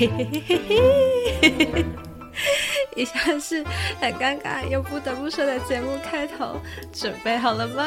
嘿嘿嘿嘿嘿，以下是很尴尬又不得不说的节目开头，准备好了吗？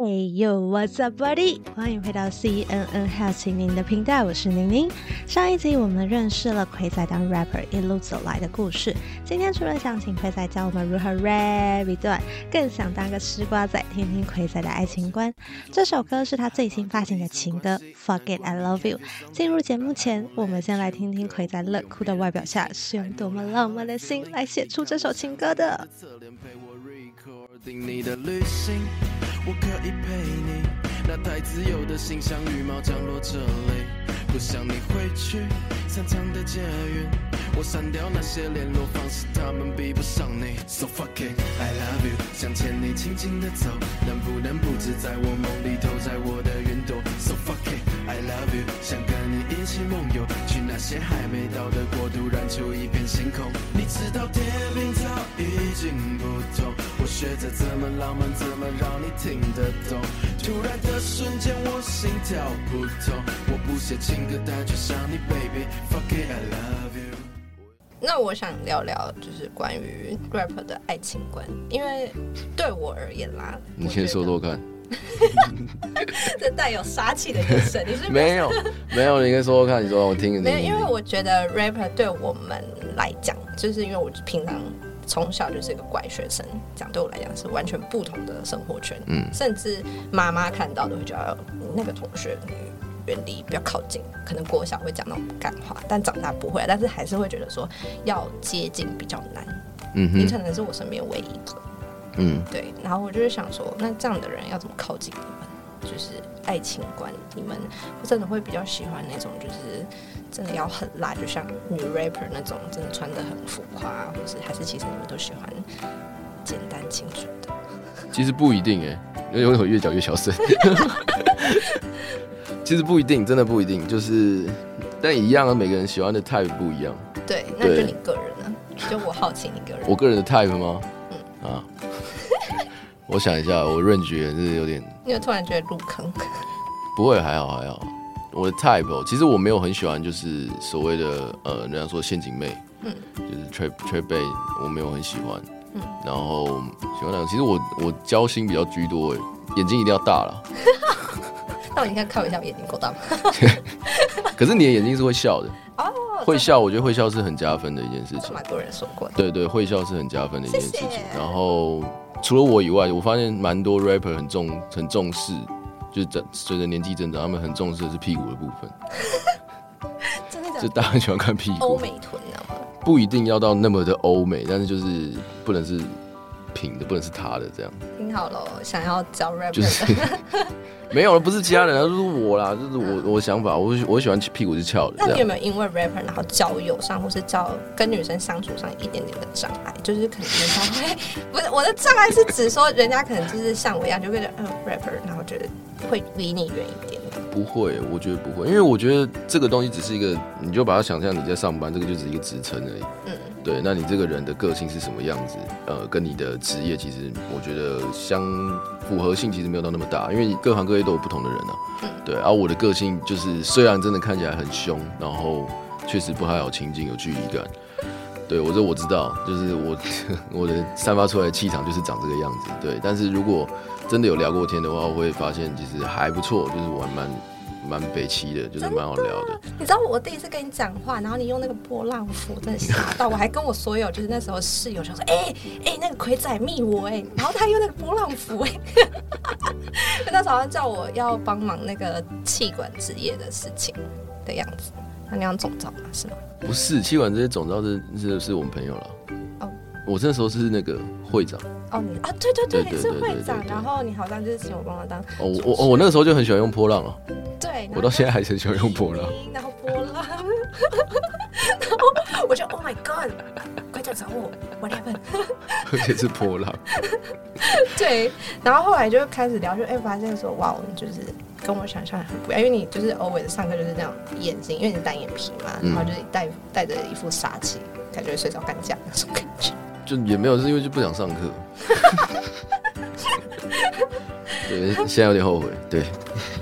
？Hey yo，what's up, buddy？欢迎回到 CNN 好奇宁的频道，我是宁宁。上一集我们认识了奎仔当 rapper 一路走来的故事。今天除了想请奎仔教我们如何 rap 一段，更想当个吃瓜仔，听听奎仔的爱情观。这首歌是他最新发行的情歌，Fuck It I Love You。进入节目前，我们先来听听奎仔冷酷的外表下是用多么浪漫的心来写出这首情歌的。定你的旅行我可以陪你，那太自由的心像羽毛降落这里，不想你回去长长的捷运，我删掉那些联络方式，他们比不上你。So fuck it, I love you，想牵你轻轻的走，能不能不止在我梦里头，在我的云朵。So fuck it, I love you，想跟起梦游，去那些还没到的国度，燃出一片星空。你知道天平早已经不同，我学着怎么浪漫，怎么让你听。得懂，突然的瞬间，我心跳不同。我不写情歌，但却想你，baby。Fuck it, I love you。那我想聊聊，就是关于 rap 的爱情观，因为对我而言啦，你先说说看。这带有杀气的眼神，你是，没有没有，你先说说看，你说我听。没有，因为我觉得 rapper 对我们来讲，就是因为我平常。从小就是一个乖学生，讲对我来讲是完全不同的生活圈。嗯，甚至妈妈看到都会觉得那个同学远离，不要靠近。可能国小会讲那种干话，但长大不会，但是还是会觉得说要接近比较难。嗯哼，你可能是我身边唯一一个。嗯，对。然后我就是想说，那这样的人要怎么靠近你们？就是爱情观，你们真的会比较喜欢那种就是。真的要很辣，就像女 rapper 那种，真的穿的很浮夸，或是还是其实你们都喜欢简单清纯的？其实不一定哎，因为我越讲越小声。其实不一定，真的不一定，就是但一样啊，每个人喜欢的 type 不一样。对，那就你个人呢？就我好奇你个人。我个人的 type 吗？嗯啊，我想一下，我 range 是有点。因为突然觉得入坑？不会，还好还好。我的 type 其实我没有很喜欢，就是所谓的呃，人家说陷阱妹，嗯，就是 trap trap 我没有很喜欢，嗯，然后喜欢哪种，其实我我交心比较居多，哎，眼睛一定要大了。那我应该看我一下，我眼睛够大吗？可是你的眼睛是会笑的哦，会笑，我觉得会笑是很加分的一件事情。蛮多人说过的。对对，会笑是很加分的一件事情。然后除了我以外，我发现蛮多 rapper 很重很重视。就随随着年纪增长，他们很重视的是屁股的部分。真的，就大家很喜欢看屁股。欧美臀，你知道吗？不一定要到那么的欧美，但是就是不能是平的，不能是塌的这样。听好了，想要教 rap 就是 没有了，不是其他人，就是我啦，就是我我想法，我我喜欢屁股是翘的。那你有没有因为 rapper 然后交友上或是交跟女生相处上一点点的障碍？就是可能人家会不是我的障碍是指说人家可能就是像我一样就会觉得嗯 rapper，然后觉得。会离你远一点？不会，我觉得不会，因为我觉得这个东西只是一个，你就把它想象你在上班，这个就只是一个职称而已。嗯，对，那你这个人的个性是什么样子？呃，跟你的职业其实我觉得相符合性其实没有到那么大，因为各行各业都有不同的人啊。嗯，对，而我的个性就是虽然真的看起来很凶，然后确实不太好亲近，有距离感。对，我这我知道，就是我 我的散发出来的气场就是长这个样子。对，但是如果真的有聊过天的话，我会发现其实还不错，就是我还蛮蛮北齐的，就是蛮好聊的，的。你知道我第一次跟你讲话，然后你用那个波浪符，真的吓到我，还跟我所有就是那时候室友就说，哎、欸、哎、欸，那个葵仔密我哎，然后他用那个波浪符哎，那时候好像叫我要帮忙那个气管职业的事情的样子，那你要总召吗？是吗？不是，气管这些总召是是是我们朋友了。哦，我那时候是那个会长。哦，你啊，对对对，你是会长，然后你好像就是请我帮他当。哦，我我我那个时候就很喜欢用波浪啊。对，我到现在还是很喜欢用波浪。然后波浪，然后我就 Oh my God，快点找我，What happened？而且是波浪。对，然后后来就开始聊，就哎发现说，哇，我们就是跟我想象很不一样，因为你就是 always 上课就是那样眼睛，因为你是单眼皮嘛，然后就是带带着一副杀气，感觉睡着干架那种感觉。就也没有，是因为就不想上课。对，现在有点后悔。对。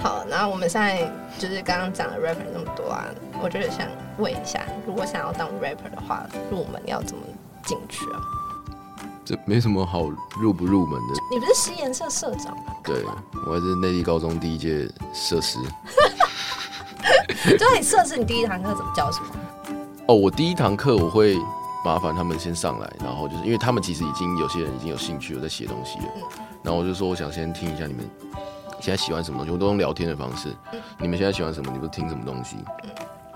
好，那我们现在就是刚刚讲的 rapper 那么多啊，我就是想问一下，如果想要当 rapper 的话，入门要怎么进去啊？这没什么好入不入门的。你不是西研社社长吗？对，我还是内地高中第一届社师。就你社师，你第一堂课怎么教什么？哦，我第一堂课我会麻烦他们先上来，然后就是因为他们其实已经有些人已经有兴趣了，在写东西了。嗯。然后我就说，我想先听一下你们现在喜欢什么东西，我都用聊天的方式。嗯。你们现在喜欢什么？你们听什么东西？嗯。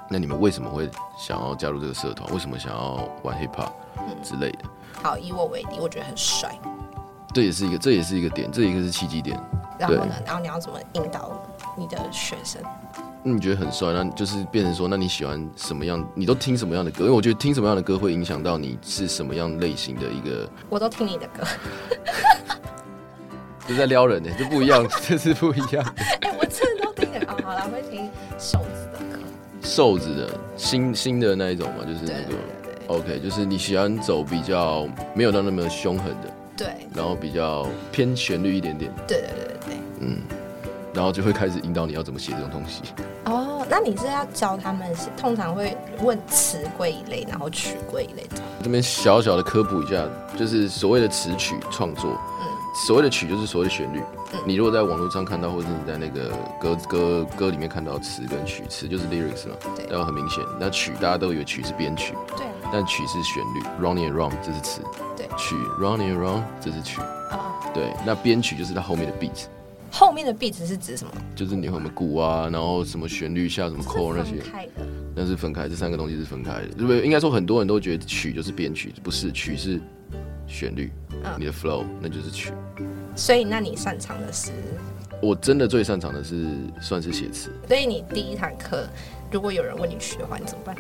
那你们为什么会想要加入这个社团？为什么想要玩 hip hop 之类的？好，以我为例，我觉得很帅。这也是一个，这也是一个点，这一个是契机点。然后呢？然后你要怎么引导你的学生？那你觉得很帅，那就是变成说，那你喜欢什么样？你都听什么样的歌？因为我觉得听什么样的歌会影响到你是什么样类型的一个。我都听你的歌。就在撩人呢，就不一样，这是不一样。哎、欸，我真的都听的。哦，好了，会听瘦子的歌。瘦子的新新的那一种嘛，就是那个。对对对对 OK，就是你喜欢走比较没有到那么凶狠的，对，然后比较偏旋律一点点，对对对对，嗯，然后就会开始引导你要怎么写这种东西。哦，那你是要教他们是通常会问词归一类，然后曲归一类的。这边小小的科普一下，就是所谓的词曲创作。嗯所谓的曲就是所谓的旋律。嗯你如果在网络上看到，或者是你在那个歌歌歌里面看到词跟曲，词就是 lyrics 嘛，对，然后很明显。那曲大家都以为曲是编曲，对，但曲是旋律，running around 这是词，对，曲 running around 这是曲，啊，对，那编曲就是它后面的 beat。后面的 beat 是指什么？就是你后面鼓啊，然后什么旋律下什么 chord 那些，那是分开，这三个东西是分开的，对不对？应该说很多人都觉得曲就是编曲，不是，曲是旋律。你的 flow 那就是曲，所以那你擅长的是？我真的最擅长的是算是写词。所以你第一堂课，如果有人问你曲的话，你怎么办？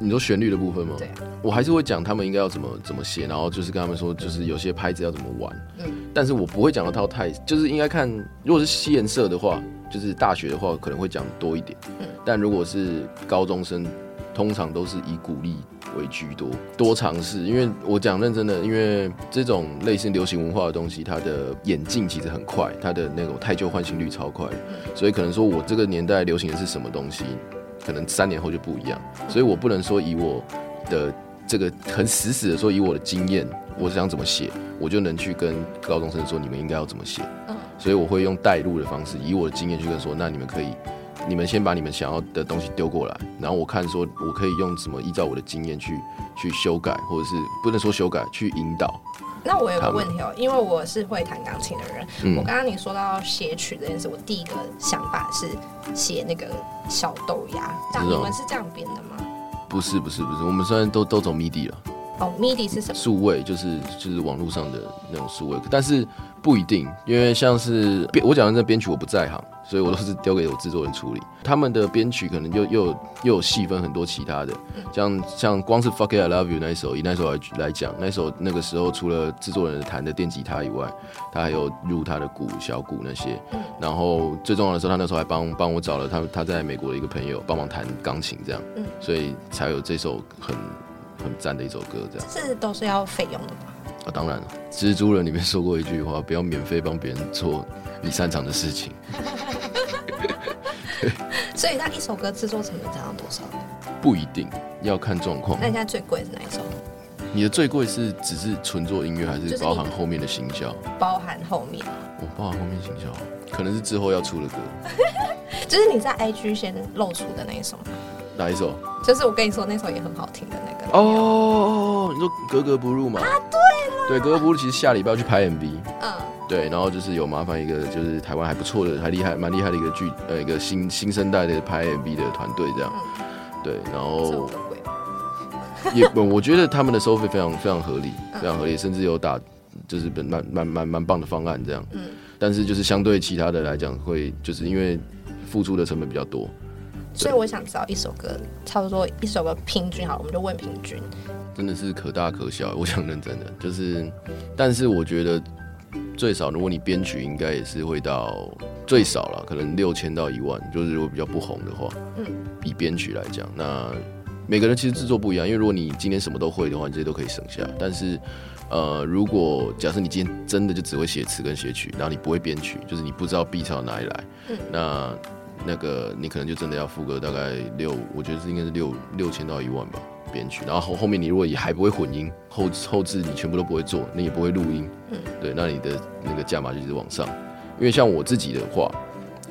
你说旋律的部分吗？对，我还是会讲他们应该要怎么怎么写，然后就是跟他们说，就是有些拍子要怎么玩。嗯，但是我不会讲的套太，就是应该看，如果是西研社的话，就是大学的话可能会讲多一点。嗯，但如果是高中生，通常都是以鼓励。为居多，多尝试。因为我讲认真的，因为这种类似流行文化的东西，它的演进其实很快，它的那种太旧换新率超快，所以可能说我这个年代流行的是什么东西，可能三年后就不一样。所以我不能说以我的这个很死死的说以我的经验，我想怎么写，我就能去跟高中生说你们应该要怎么写。所以我会用带路的方式，以我的经验去跟说，那你们可以。你们先把你们想要的东西丢过来，然后我看说我可以用什么，依照我的经验去去修改，或者是不能说修改，去引导。那我有个问题哦，因为我是会弹钢琴的人，嗯、我刚刚你说到写曲这件事，我第一个想法是写那个小豆芽，这样你们是这样编的吗？不是不是不是，我们虽然都都走 MIDI 了。哦，MIDI 是什么？数位就是就是网络上的那种数位，但是不一定，因为像是编我讲的这编曲我不在行。所以我都是丢给我制作人处理，他们的编曲可能又又有又有细分很多其他的，像像光是 Fuck It I Love You 那一首，以那首来来讲，那首那个时候除了制作人弹的电吉他以外，他还有入他的鼓小鼓那些，然后最重要的时候，他那时候还帮帮我找了他他在美国的一个朋友帮忙弹钢琴这样，所以才有这首很很赞的一首歌这样。是都是要费用的吗？啊，当然了，蜘蛛人里面说过一句话，不要免费帮别人做你擅长的事情。所以那一首歌制作成本涨到多少？不一定要看状况。那现在最贵是哪一首？你的最贵是只是纯做音乐，还是包含后面的行销？包含后面。我、哦、包含后面行销，可能是之后要出的歌。就是你在 IG 先露出的那一首。哪一首？就是我跟你说那首也很好听的那个。哦，你说格格不入嘛？啊，对了。对，格格不入，其实下礼拜要去拍 MV。嗯。对，然后就是有麻烦一个，就是台湾还不错的，还厉害，蛮厉害的一个剧，呃，一个新新生代的拍 MV 的团队这样。对，然后也，我觉得他们的收费非常非常合理，非常合理，甚至有打，就是蛮蛮蛮蛮蛮棒的方案这样。嗯。但是就是相对其他的来讲，会就是因为付出的成本比较多。所以我想知道一首歌，差不多一首歌平均好了，我们就问平均。真的是可大可小，我想认真的，就是，但是我觉得。最少，如果你编曲，应该也是会到最少了，可能六千到一万。就是如果比较不红的话，嗯，以编曲来讲，那每个人其实制作不一样。因为如果你今天什么都会的话，你这些都可以省下。但是，呃，如果假设你今天真的就只会写词跟写曲，然后你不会编曲，就是你不知道 beat 从哪里来，嗯，那那个你可能就真的要付个大概六，我觉得是应该是六六千到一万吧编曲。然后后后面你如果也还不会混音，后后置你全部都不会做，你也不会录音，嗯，对，那你的那个价码就一直往上。因为像我自己的话，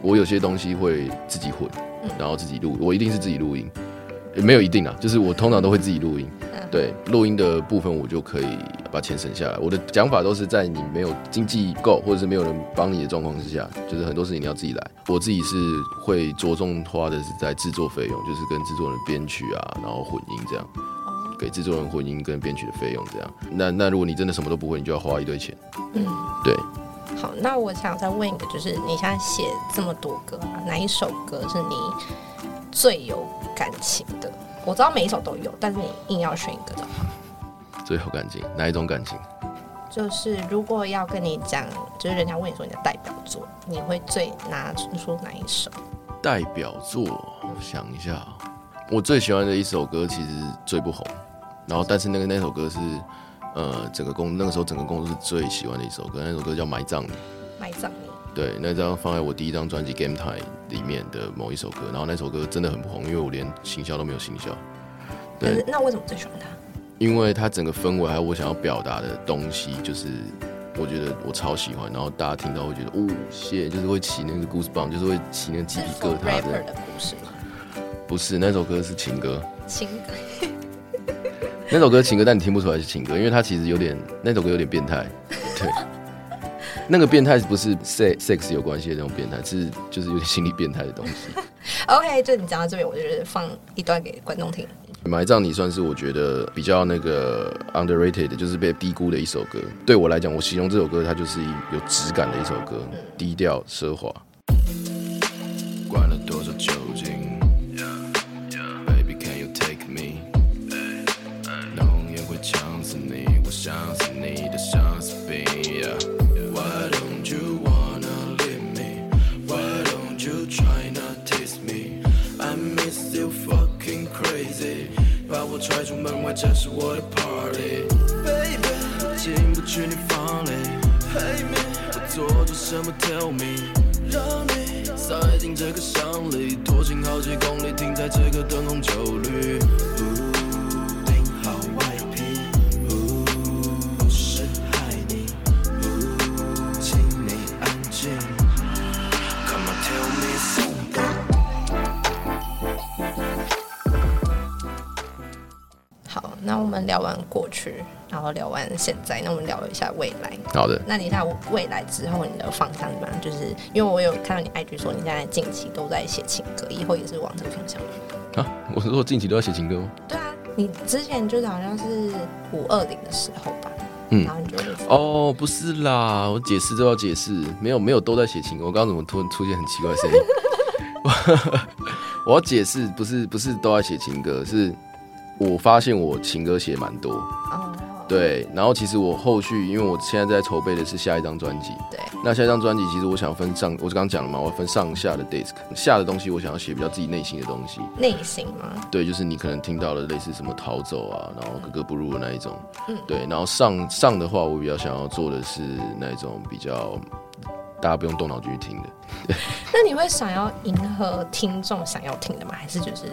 我有些东西会自己混，然后自己录，我一定是自己录音，也没有一定啊，就是我通常都会自己录音。对录音的部分，我就可以把钱省下来。我的讲法都是在你没有经济够，或者是没有人帮你的状况之下，就是很多事情你要自己来。我自己是会着重花的是在制作费用，就是跟制作人编曲啊，然后混音这样，给制作人混音跟编曲的费用这样。那那如果你真的什么都不会，你就要花一堆钱。嗯，对。好，那我想再问一个，就是你现在写这么多歌啊，哪一首歌是你最有感情的？我知道每一首都有，但是你硬要选一个的话，最后感情哪一种感情？就是如果要跟你讲，就是人家问你说你的代表作，你会最拿出哪一首？代表作，我想一下，我最喜欢的一首歌其实最不红，然后但是那个那首歌是呃整个公那个时候整个公司最喜欢的一首歌，那首歌叫《埋葬你》。埋葬你。对，那张放在我第一张专辑《Game Time》里面的某一首歌，然后那首歌真的很不红，因为我连行销都没有行销。对，那为什么最喜欢它？因为它整个氛围还有我想要表达的东西，就是我觉得我超喜欢，然后大家听到会觉得哦，谢，就是会起那个 goosebump，就是会起那个鸡皮疙瘩的。的故事吗？不是，那首歌是情歌。情歌。那首歌情歌，但你听不出来是情歌，因为它其实有点那首歌有点变态。对。那个变态不是 sex sex 有关系的那种变态，是就是有点心理变态的东西。OK，就你讲到这边，我就是放一段给观众听。埋葬你算是我觉得比较那个 underrated，就是被低估的一首歌。对我来讲，我形容这首歌，它就是一有质感的一首歌，嗯、低调奢华。这是我的 party，baby，进不去你房里，hey me，我做着什么？Tell me，让你塞进这个箱里，拖行好几公里，停在这个灯红酒绿。们聊完过去，然后聊完现在，那我们聊一下未来。好的。那你看未来之后，你的方向怎么样？就是因为我有看到你 IG 说，你现在近期都在写情歌，以后也是往这个方向吗？啊，我是说近期都在写情歌吗？对啊，你之前就是好像是五二零的时候吧？嗯。然后你就哦，不是啦，我解释都要解释，没有没有都在写情歌。我刚刚怎么突然出现很奇怪的声音？我要解释，不是不是都在写情歌，是。我发现我情歌写蛮多，oh. 对，然后其实我后续，因为我现在在筹备的是下一张专辑，对，那下一张专辑其实我想分上，我刚刚讲了嘛，我要分上下的 disc，下的东西我想要写比较自己内心的东西，内心吗？对，就是你可能听到了类似什么逃走啊，然后格格不入的那一种，嗯，对，然后上上的话，我比较想要做的是那种比较大家不用动脑筋去听的。那你会想要迎合听众想要听的吗？还是就是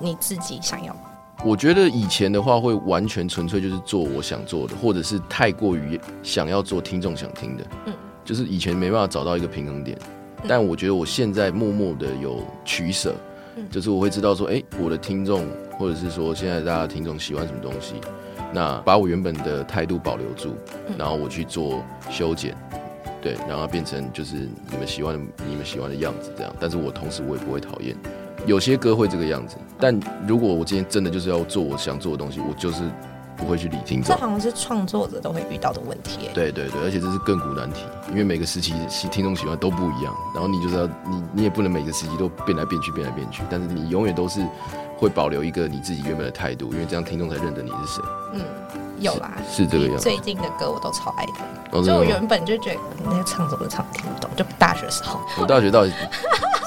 你自己想要？我觉得以前的话会完全纯粹就是做我想做的，或者是太过于想要做听众想听的，嗯，就是以前没办法找到一个平衡点。但我觉得我现在默默的有取舍，就是我会知道说，哎，我的听众或者是说现在大家听众喜欢什么东西，那把我原本的态度保留住，然后我去做修剪，对，然后变成就是你们喜欢的你们喜欢的样子这样。但是我同时我也不会讨厌。有些歌会这个样子，但如果我今天真的就是要做我想做的东西，我就是不会去理听众。这好像是创作者都会遇到的问题。对对对，而且这是亘古难题，因为每个时期喜听众喜欢都不一样，然后你就是要你你也不能每个时期都变来变去变来变去，但是你永远都是会保留一个你自己原本的态度，因为这样听众才认得你是谁。嗯，有啦，是，是这个样子。最近的歌我都超爱的，哦、所以我原本就觉得那个唱什么唱听不懂，就大学时候。我大学到底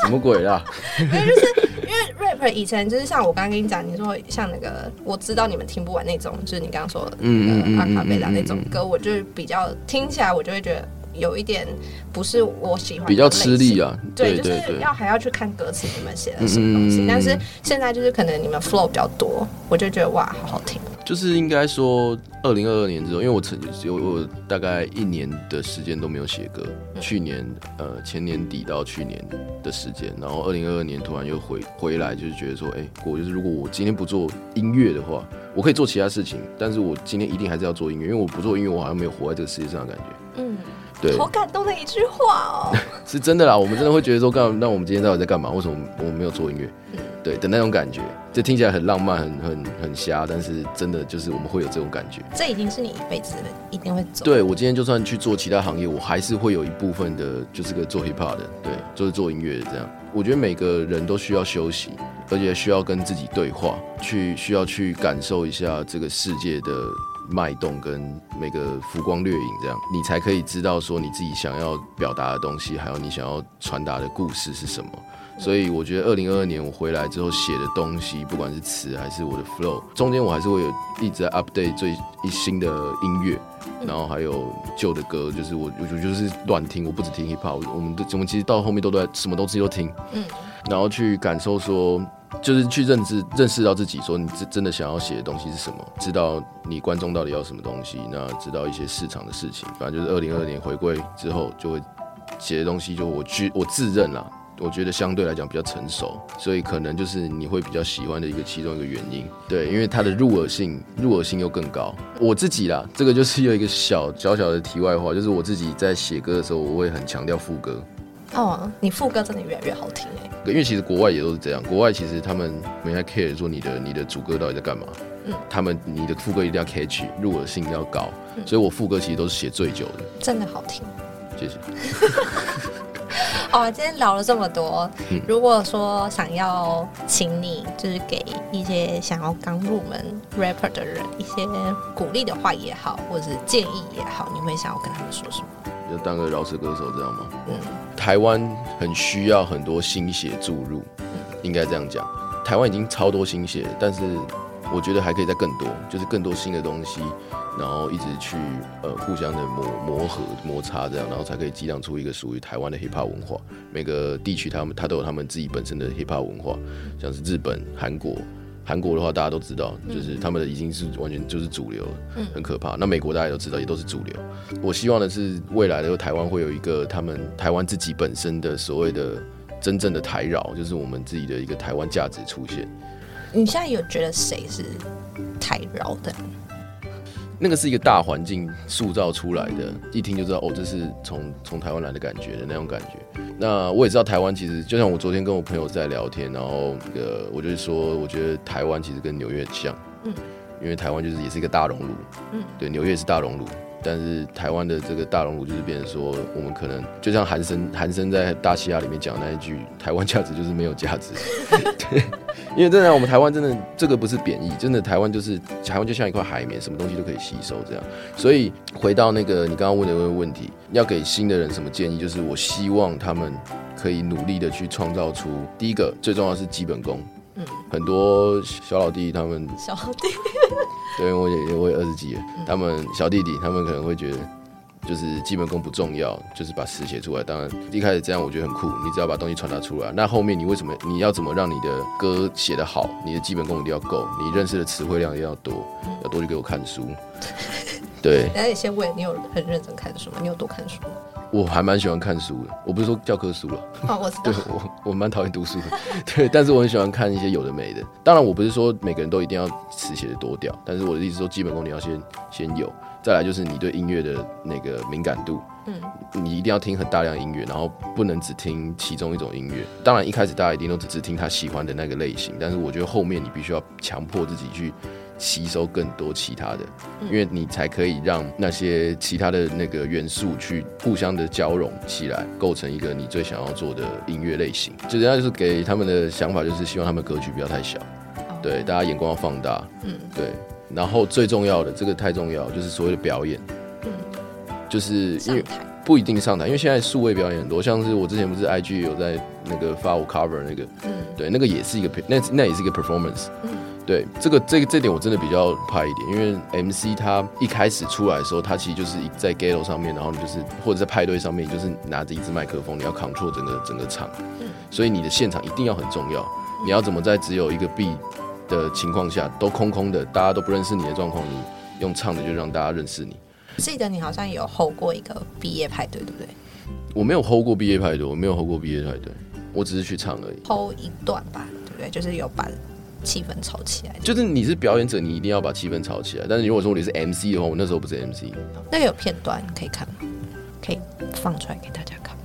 什么鬼啦？没有，就是因为 rapper。以前就是像我刚刚跟你讲，你说像那个，我知道你们听不完那种，就是你刚刚说的，嗯，阿卡贝拉那种歌，我就是比较听起来，我就会觉得有一点不是我喜欢，比较吃力啊。对，就是要还要去看歌词，你们写的什么东西。但是现在就是可能你们 flow 比较多，我就觉得哇，好好听。就是应该说，二零二二年之后，因为我曾有我大概一年的时间都没有写歌。去年呃前年底到去年的时间，然后二零二二年突然又回回来，就是觉得说，哎，我就是如果我今天不做音乐的话，我可以做其他事情，但是我今天一定还是要做音乐，因为我不做音乐，我好像没有活在这个世界上的感觉。嗯。对，好感动的一句话哦，是真的啦。我们真的会觉得说，干，那我们今天到底在干嘛？为什么我们没有做音乐？嗯，对的那种感觉，这听起来很浪漫，很很很瞎，但是真的就是我们会有这种感觉。这已经是你一辈子一定会走。对，我今天就算去做其他行业，我还是会有一部分的，就是个做 hip hop 的，对，就是做音乐的这样。我觉得每个人都需要休息，而且需要跟自己对话，去需要去感受一下这个世界的。脉动跟每个浮光掠影，这样你才可以知道说你自己想要表达的东西，还有你想要传达的故事是什么。所以我觉得二零二二年我回来之后写的东西，不管是词还是我的 flow，中间我还是会有一直在 update 最一新的音乐，然后还有旧的歌，就是我我就是乱听，我不只听 hip hop，我们我们其实到后面都在什么东西都听，嗯，然后去感受说。就是去认知、认识到自己，说你真真的想要写的东西是什么，知道你观众到底要什么东西，那知道一些市场的事情。反正就是二零二二年回归之后，就会写的东西，就我去我自认啦，我觉得相对来讲比较成熟，所以可能就是你会比较喜欢的一个其中一个原因。对，因为它的入耳性、入耳性又更高。我自己啦，这个就是有一个小小小的题外话，就是我自己在写歌的时候，我会很强调副歌。哦，你副歌真的越来越好听哎！因为其实国外也都是这样，国外其实他们没太 care 说你的你的主歌到底在干嘛，嗯，他们你的副歌一定要 catchy，入耳性要高，嗯，所以我副歌其实都是写最久的，真的好听，谢谢。好，今天聊了这么多，嗯，如果说想要请你就是给一些想要刚入门 rapper 的人一些鼓励的话也好，或者是建议也好，你会想要跟他们说什么？要当个饶舌歌手，这样吗？嗯，台湾很需要很多新血注入，嗯，应该这样讲。台湾已经超多新血，但是我觉得还可以再更多，就是更多新的东西，然后一直去呃互相的磨磨合摩擦这样，然后才可以激荡出一个属于台湾的 hip hop 文化。每个地区他们他都有他们自己本身的 hip hop 文化，像是日本、韩国。韩国的话，大家都知道，就是他们的已经是完全就是主流，很可怕。那美国大家都知道，也都是主流。我希望的是未来的台湾会有一个他们台湾自己本身的所谓的真正的台饶，就是我们自己的一个台湾价值出现。你现在有觉得谁是台饶的？那个是一个大环境塑造出来的，一听就知道哦，这是从从台湾来的感觉的那种感觉。那我也知道台湾其实就像我昨天跟我朋友在聊天，然后呃，我就是说，我觉得台湾其实跟纽约很像，嗯，因为台湾就是也是一个大熔炉，嗯，对，纽约也是大熔炉。但是台湾的这个大熔炉就是变成说，我们可能就像韩森韩森在大西亚里面讲那一句，台湾价值就是没有价值。对，因为真的我们台湾真的这个不是贬义，真的台湾就是台湾就像一块海绵，什么东西都可以吸收这样。所以回到那个你刚刚问的那个问题，要给新的人什么建议？就是我希望他们可以努力的去创造出第一个最重要是基本功。嗯，很多小老弟他们 小老弟。对，我也我也二十几了，他们小弟弟他们可能会觉得，就是基本功不重要，就是把词写出来。当然一开始这样我觉得很酷，你只要把东西传达出来。那后面你为什么你要怎么让你的歌写得好？你的基本功一定要够，你认识的词汇量一定要多，要多去给我看书。对，那你先问，你有很认真看书吗？你有多看书吗？我还蛮喜欢看书的，我不是说教科书了。哦，我知道。对，我我蛮讨厌读书的，对，但是我很喜欢看一些有的没的。当然，我不是说每个人都一定要词写的多屌，但是我的意思说，基本功你要先先有，再来就是你对音乐的那个敏感度，嗯，你一定要听很大量音乐，然后不能只听其中一种音乐。当然，一开始大家一定都只只听他喜欢的那个类型，但是我觉得后面你必须要强迫自己去。吸收更多其他的，因为你才可以让那些其他的那个元素去互相的交融起来，构成一个你最想要做的音乐类型。就人家就是给他们的想法，就是希望他们格局不要太小，对，大家眼光要放大，嗯，对。然后最重要的，这个太重要，就是所谓的表演，嗯，就是因为不一定上台，因为现在数位表演很多，像是我之前不是 IG 有在那个发我 cover 那个，嗯，对，那个也是一个那那也是一个 performance，嗯。对，这个这个这点我真的比较怕一点，因为 MC 他一开始出来的时候，他其实就是在 Ghetto 上面，然后你就是或者在派对上面，就是拿着一支麦克风，你要 control 整个整个场，所以你的现场一定要很重要。你要怎么在只有一个 beat 的情况下，都空空的，大家都不认识你的状况，你用唱的就让大家认识你。记得你好像有 hold 过一个毕业派对，对不对？我没有 hold 过毕业派对，我没有 hold 过毕业派对，我只是去唱而已。hold 一段吧，对不对？就是有把气氛炒起来。就是你是表演者，你一定要把气氛炒起来。但是如果说你是 MC 的话，我那时候不是 MC。那个有片段可以看吗？可以放出来给大家看吗？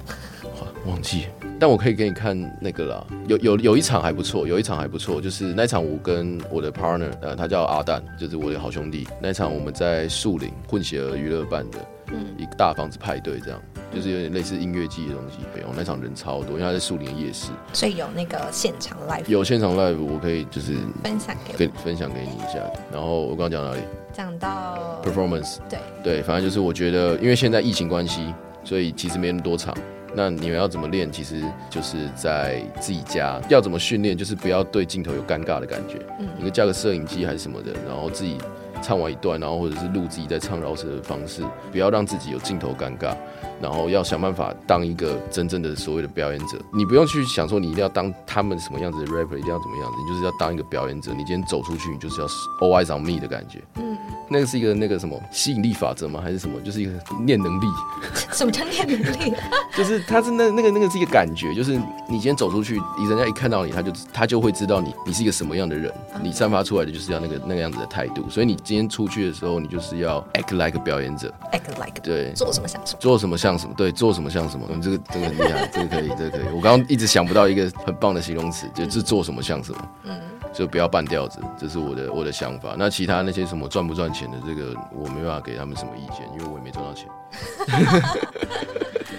忘记。但我可以给你看那个啦，有有有一场还不错，有一场还不错，就是那场我跟我的 partner，呃，他叫阿蛋，就是我的好兄弟。那场我们在树林混血儿娱乐办的，嗯，一个大房子派对，这样，就是有点类似音乐季的东西。没有，那场人超多，因为他在树林夜市，所以有那个现场 live，有现场 live，我可以就是分享给跟分享给你一下。然后我刚刚讲哪里？讲到 performance，对对，反正就是我觉得，因为现在疫情关系，所以其实没那么多场。那你们要怎么练？其实就是在自己家要怎么训练，就是不要对镜头有尴尬的感觉。嗯，你可以架个摄影机还是什么的，然后自己唱完一段，然后或者是录自己在唱饶舌的方式，不要让自己有镜头尴尬。然后要想办法当一个真正的所谓的表演者。你不用去想说你一定要当他们什么样子的 rapper，一定要怎么样子，你就是要当一个表演者。你今天走出去，你就是要 all eyes on me 的感觉。嗯。那个是一个那个什么吸引力法则吗？还是什么？就是一个念能力。什么叫念能力？就是他是那那个那个是一个感觉，就是你今天走出去，人家一看到你，他就他就会知道你你是一个什么样的人。你散发出来的就是要那个那个样子的态度。所以你今天出去的时候，你就是要 act like 表演者，act like 对，做什么像什么，做什么像什么，对，做什么像什么。你，这个这个很厉害，这个可以，这个可以。我刚刚一直想不到一个很棒的形容词，就是做什么像什么。嗯。就不要半吊子，这是我的我的想法。那其他那些什么赚不赚钱的，这个我没办法给他们什么意见，因为我也没赚到钱。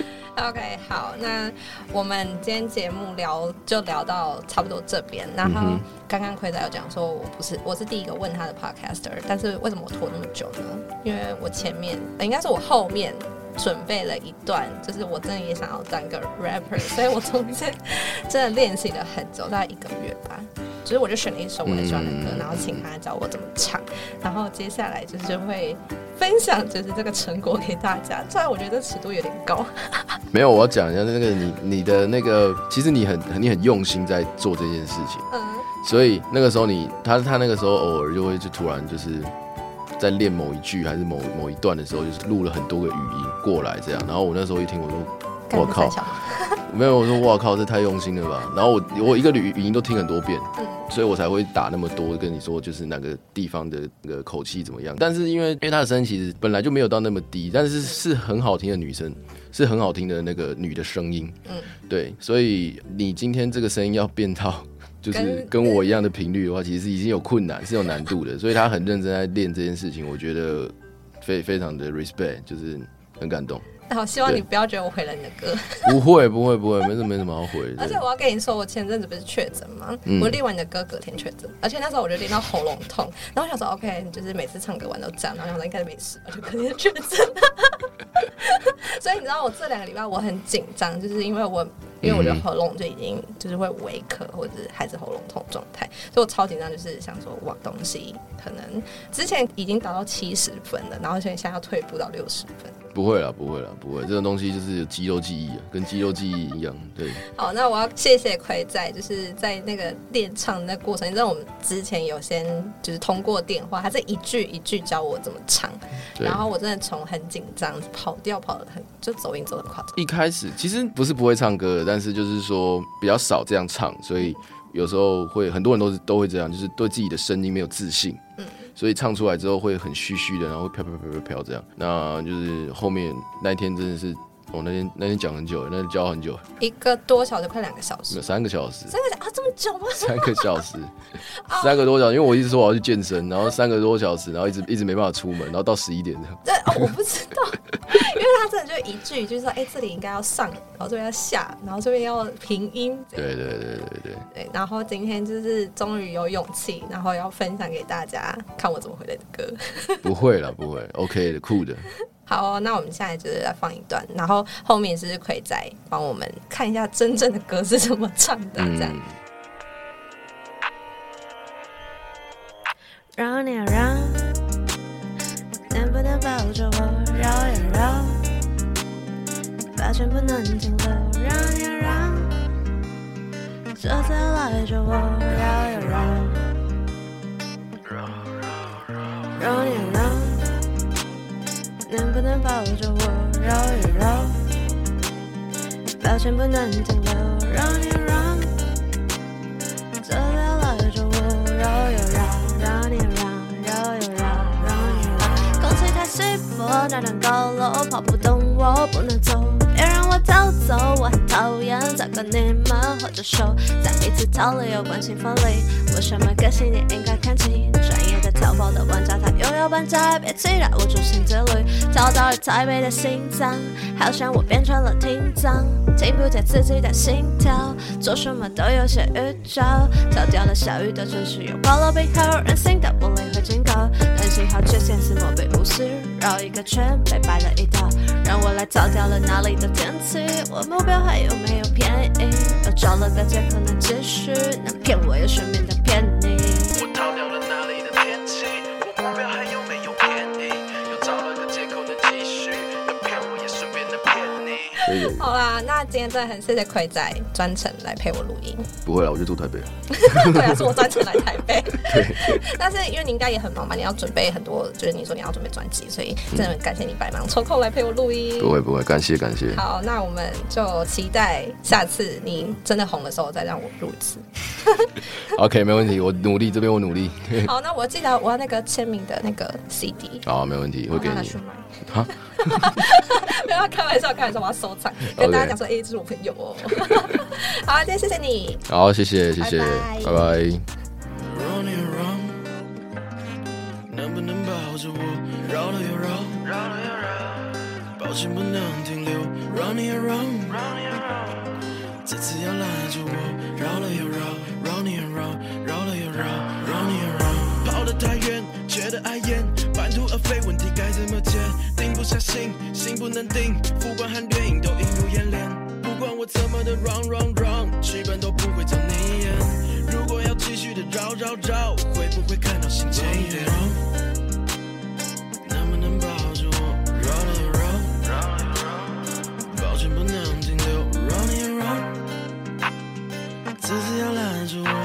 OK，好，那我们今天节目聊就聊到差不多这边。然后刚刚奎仔有讲说，我不是我是第一个问他的 Podcaster，但是为什么我拖那么久呢？因为我前面应该是我后面准备了一段，就是我真的也想要当个 rapper，所以我中间真的练习了很久，大概一个月吧。所以我就选了一首我很喜欢的歌，然后请他教我怎么唱，然后接下来就是会分享就是这个成果给大家。虽然我觉得尺度有点高，没有，我要讲一下那个你你的那个，其实你很你很用心在做这件事情，嗯，所以那个时候你他他那个时候偶尔就会就突然就是在练某一句还是某某一段的时候，就是录了很多个语音过来这样，然后我那时候一听我说我靠，没有，我说我靠，这太用心了吧，然后我我一个语语音都听很多遍，嗯。所以我才会打那么多，跟你说就是哪个地方的那个口气怎么样。但是因为因为她的声音其实本来就没有到那么低，但是是很好听的女生，是很好听的那个女的声音。嗯，对。所以你今天这个声音要变到就是跟我一样的频率的话，其实是已经有困难，是有难度的。所以她很认真在练这件事情，我觉得非非常的 respect，就是很感动。好，希望你不要觉得我毁了你的歌。不会，不会，不会，没什么，没什么好毁的。而且我要跟你说，我前阵子不是确诊吗？嗯、我练完你的歌，隔天确诊，而且那时候我就练到喉咙痛。然后我想说，OK，你就是每次唱歌完都这样，然后想说应该没事，我就隔天确诊。所以你知道，我这两个礼拜我很紧张，就是因为我。因为我觉得喉咙就已经就是会微咳，或者是还是喉咙痛状态，所以我超紧张，就是想说哇，东西可能之前已经达到七十分了，然后现在要退步到六十分。不会啦，不会啦，不会，这种东西就是有肌肉记忆啊，跟肌肉记忆一样。对。好，那我要谢谢奎仔，就是在那个练唱的那过程，你知道我们之前有先就是通过电话，他是一句一句教我怎么唱，然后我真的从很紧张跑调跑的很，就走音走的很夸张。一开始其实不是不会唱歌的。但是就是说比较少这样唱，所以有时候会很多人都是都会这样，就是对自己的声音没有自信，嗯，所以唱出来之后会很虚虚的，然后会飘飘飘飘飘这样。那就是后面那一天真的是。我、哦、那天那天讲很久，那天教很久，一个多小时，快两个小时，三个小时，三个小久吗？三个小时，三个多小时，因为我一直说我要去健身，然后三个多小时，然后一直一直没办法出门，然后到十一点这样。对、哦，我不知道，因为他真的就一句就是说，哎、欸，这里应该要上，然后这边要下，然后这边要平音。对对对对对对。然后今天就是终于有勇气，然后要分享给大家，看我怎么回来的歌。不会了，不会，OK 的，酷的。好、哦，那我们现在就是来放一段，然后后面是葵仔帮我们看一下真正的歌是怎么唱的，这样。嗯让你让，能不能抱着我绕呀绕？抱歉不能停留，让呀让，这次赖着我绕呀绕，让呀让，能不能抱着我绕呀绕？抱歉不能停留，让呀那段高楼跑不动，我不能走，别让我逃走。我很讨厌再跟你们握着手，再一次逃离又关进风里。我什么个性你应该看清，专业的逃跑的玩家他又要搬家，别期待我主心之旅。跳到了台北的心脏，好像我变成了听障，听不见自己的心跳，做什么都有些预兆。逃掉了小雨的城市，又跑了背后任性的玻璃会警告，好缺陷是莫被无视，绕一个。圈被摆了一道，让我来找掉了哪里的天气？我目标还有没有偏移？又找了个借口能继续，能骗我也顺便的骗好啦，那今天真的很谢谢奎仔专程来陪我录音。不会啦，我就住台北。对啊，是我专程来台北。对，但是因为你应该也很忙嘛，你要准备很多，就是你说你要准备专辑，所以真的很感谢你百忙抽空来陪我录音。不会不会，感谢感谢。好，那我们就期待下次你真的红的时候再让我录一次。OK，没问题，我努力，这边我努力。好，那我记得我要那个签名的那个 CD。好，没问题，会给你。好，不要开玩笑，开玩笑，我要收藏，跟大家讲说，哎、欸，这是我朋友哦。好，今天谢谢你。好，谢谢谢谢，拜拜。能不能抱着我绕了又绕，绕了又绕，抱歉不能停留。Run and run，这次要拉住我，绕了又绕，Run and run，绕了又绕，Run and run，跑得太远，觉得碍眼，半途而废，问题该怎么解？下心，心不能定，副官和电影都映入眼帘。不管我怎么的 run run run，剧本都不会走你演。如果要继续的绕绕绕，会不会看到新景点？能不能抱着我绕了又绕？抱歉不能停留，Run and run，这次要拦住我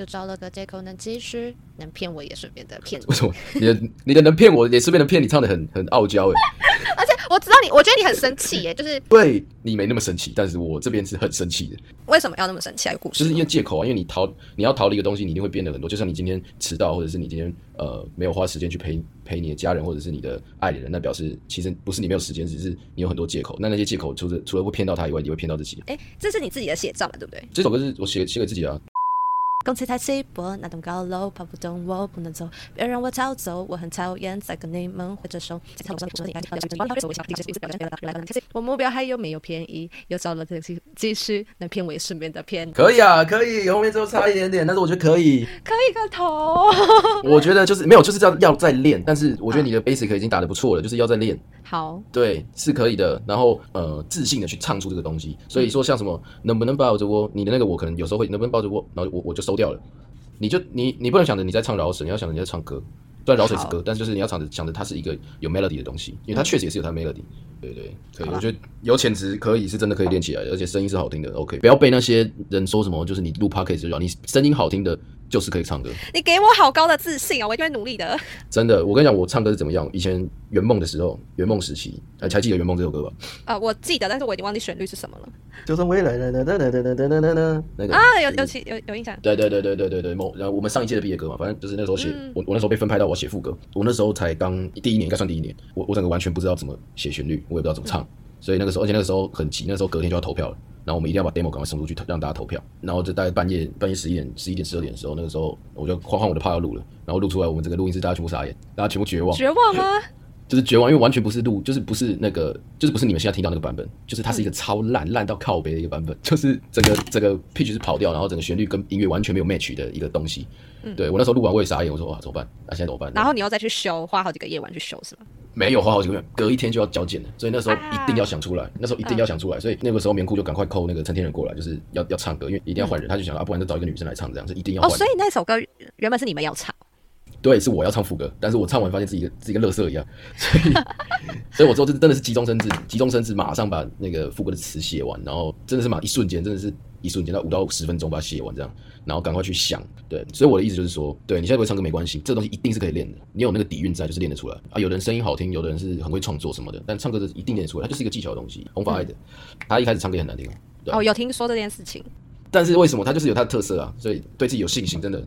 又找了个借口能继续，能骗我也顺便的骗。为什么？你的你的能骗我也顺便的骗你，唱的很很傲娇哎。而且我知道你，我觉得你很生气耶，就是 对你没那么生气，但是我这边是很生气的。为什么要那么生气？故事就是因为借口啊，因为你逃你要逃离一个东西，你一定会变得很多。就像你今天迟到，或者是你今天呃没有花时间去陪陪你的家人，或者是你的爱的人，那表示其实不是你没有时间，只是你有很多借口。那那些借口除了除了会骗到他以外，也会骗到自己。哎、欸，这是你自己的写照嘛，对不对？这首歌是我写写给自己的啊。公车太稀薄，那栋高楼跑不动，我不能走，别让我逃走，我很讨厌再跟你们挥着手。我目标还有没有便宜？又找了这个继续，那片尾顺便的片。可以啊，可以，后面就差一点点，但是我觉得可以。可以个头！我觉得就是没有，就是要要再练，但是我觉得你的 basic 已经打得不错了，就是要再练。好，对，是可以的。然后呃，自信的去唱出这个东西。所以说，像什么能不能抱着我？你的那个我可能有时候会能不能抱着我？然后我我就收掉了。你就你你不能想着你在唱饶舌，你要想着你在唱歌。虽然饶舌是歌，但是就是你要想着想着它是一个有 melody 的东西，因为它确实也是有它 melody。对对，可以。我觉得有潜质，可以是真的可以练起来，而且声音是好听的。OK，不要被那些人说什么，就是你录 podcast 就好，你声音好听的。就是可以唱歌，你给我好高的自信啊！我一定会努力的。真的，我跟你讲，我唱歌是怎么样？以前圆梦的时候，圆梦时期，哎，还记得圆梦这首歌吧？啊，我记得，但是我已经忘记旋律是什么了。就算未来的那个啊，有有有有印象。对对对对对对对，梦。然后我们上一届的毕业歌嘛，反正就是那时候写，我我那时候被分派到我写副歌，我那时候才刚第一年，应该算第一年，我我整个完全不知道怎么写旋律，我也不知道怎么唱，所以那个时候，而且那个时候很急，那时候隔天就要投票了。然后我们一定要把 demo 赶快送出去，让大家投票。然后就大概半夜半夜十一点、十一点、十二点的时候，那个时候我就换换我的 p 要录了。然后录出来，我们整个录音室大家全部傻眼，大家全部绝望。绝望吗？就是绝望，因为完全不是录，就是不是那个，就是不是你们现在听到那个版本，就是它是一个超烂烂到靠北的一个版本，就是整个整个 pitch 是跑掉，然后整个旋律跟音乐完全没有 match 的一个东西。嗯、对我那时候录完我也傻眼，我说哇怎么办？那、啊、现在怎么办？然后你要再去修，花好几个夜晚去修是吗？没有花好几个月，隔一天就要交件了，所以那时候一定要想出来，啊、那时候一定要想出来，所以那个时候棉裤就赶快扣那个陈天仁过来，就是要要唱歌，因为一定要换人，嗯、他就想啊，不然就找一个女生来唱这样，是一定要换。哦，所以那首歌原本是你们要唱。对，是我要唱副歌，但是我唱完发现自己是一个乐色一样，所以，所以我之后真的是急中生智，急中生智，马上把那个副歌的词写完，然后真的是马一瞬间，真的是一瞬间，到五到十分钟把它写完这样，然后赶快去想，对，所以我的意思就是说，对你现在不会唱歌没关系，这个东西一定是可以练的，你有那个底蕴在，就是练得出来啊。有的人声音好听，有的人是很会创作什么的，但唱歌的一定练得出来，它就是一个技巧的东西。红发爱的，他一开始唱歌也很难听，对哦，有听说这件事情，但是为什么他就是有他的特色啊？所以对自己有信心，真的。